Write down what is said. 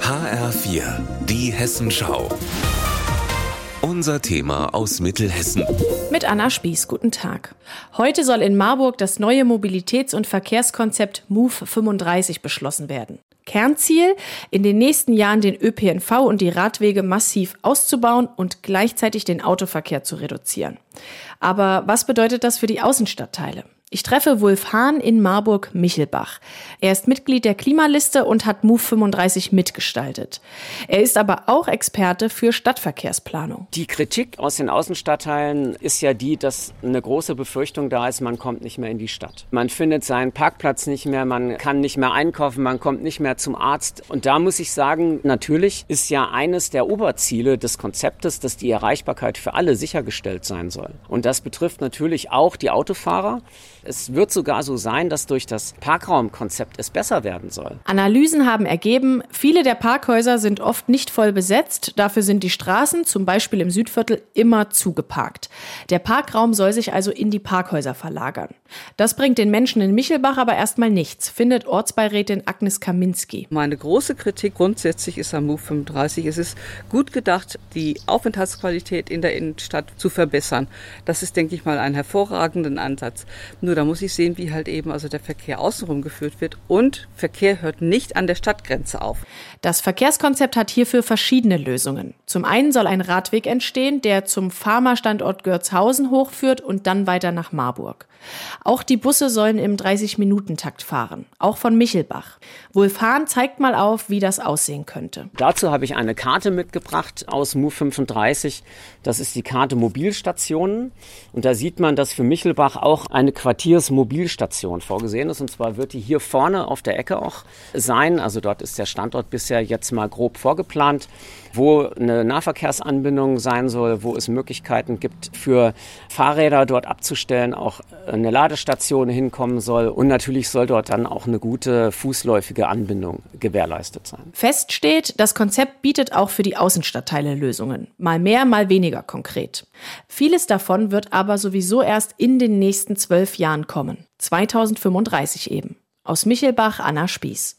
HR4, die Hessenschau. Unser Thema aus Mittelhessen. Mit Anna Spieß, guten Tag. Heute soll in Marburg das neue Mobilitäts- und Verkehrskonzept MOVE 35 beschlossen werden. Kernziel, in den nächsten Jahren den ÖPNV und die Radwege massiv auszubauen und gleichzeitig den Autoverkehr zu reduzieren. Aber was bedeutet das für die Außenstadtteile? Ich treffe Wulf Hahn in Marburg-Michelbach. Er ist Mitglied der Klimaliste und hat MOVE 35 mitgestaltet. Er ist aber auch Experte für Stadtverkehrsplanung. Die Kritik aus den Außenstadtteilen ist ja die, dass eine große Befürchtung da ist, man kommt nicht mehr in die Stadt. Man findet seinen Parkplatz nicht mehr, man kann nicht mehr einkaufen, man kommt nicht mehr zum Arzt. Und da muss ich sagen, natürlich ist ja eines der Oberziele des Konzeptes, dass die Erreichbarkeit für alle sichergestellt sein soll. Und das betrifft natürlich auch die Autofahrer. Es wird sogar so sein, dass durch das Parkraumkonzept es besser werden soll. Analysen haben ergeben, viele der Parkhäuser sind oft nicht voll besetzt. Dafür sind die Straßen, zum Beispiel im Südviertel, immer zugeparkt. Der Parkraum soll sich also in die Parkhäuser verlagern. Das bringt den Menschen in Michelbach aber erstmal nichts, findet Ortsbeirätin Agnes Kaminski. Meine große Kritik grundsätzlich ist am MOVE 35. Es ist gut gedacht, die Aufenthaltsqualität in der Innenstadt zu verbessern. Das ist, denke ich mal, ein hervorragender Ansatz. Nur nur da muss ich sehen, wie halt eben also der Verkehr außenrum geführt wird. Und Verkehr hört nicht an der Stadtgrenze auf. Das Verkehrskonzept hat hierfür verschiedene Lösungen. Zum einen soll ein Radweg entstehen, der zum Pharmastandort Görzhausen hochführt und dann weiter nach Marburg. Auch die Busse sollen im 30-Minuten-Takt fahren, auch von Michelbach. Wolf Hahn zeigt mal auf, wie das aussehen könnte. Dazu habe ich eine Karte mitgebracht aus MU 35. Das ist die Karte Mobilstationen. Und da sieht man, dass für Michelbach auch eine Quartiersmobilstation vorgesehen ist. Und zwar wird die hier vorne auf der Ecke auch sein. Also dort ist der Standort bisher jetzt mal grob vorgeplant, wo eine Nahverkehrsanbindung sein soll, wo es Möglichkeiten gibt für Fahrräder dort abzustellen, auch eine Ladestation hinkommen soll und natürlich soll dort dann auch eine gute fußläufige Anbindung gewährleistet sein. Fest steht, das Konzept bietet auch für die Außenstadtteile Lösungen. Mal mehr, mal weniger konkret. Vieles davon wird aber sowieso erst in den nächsten zwölf Jahren kommen. 2035 eben. Aus Michelbach, Anna Spieß.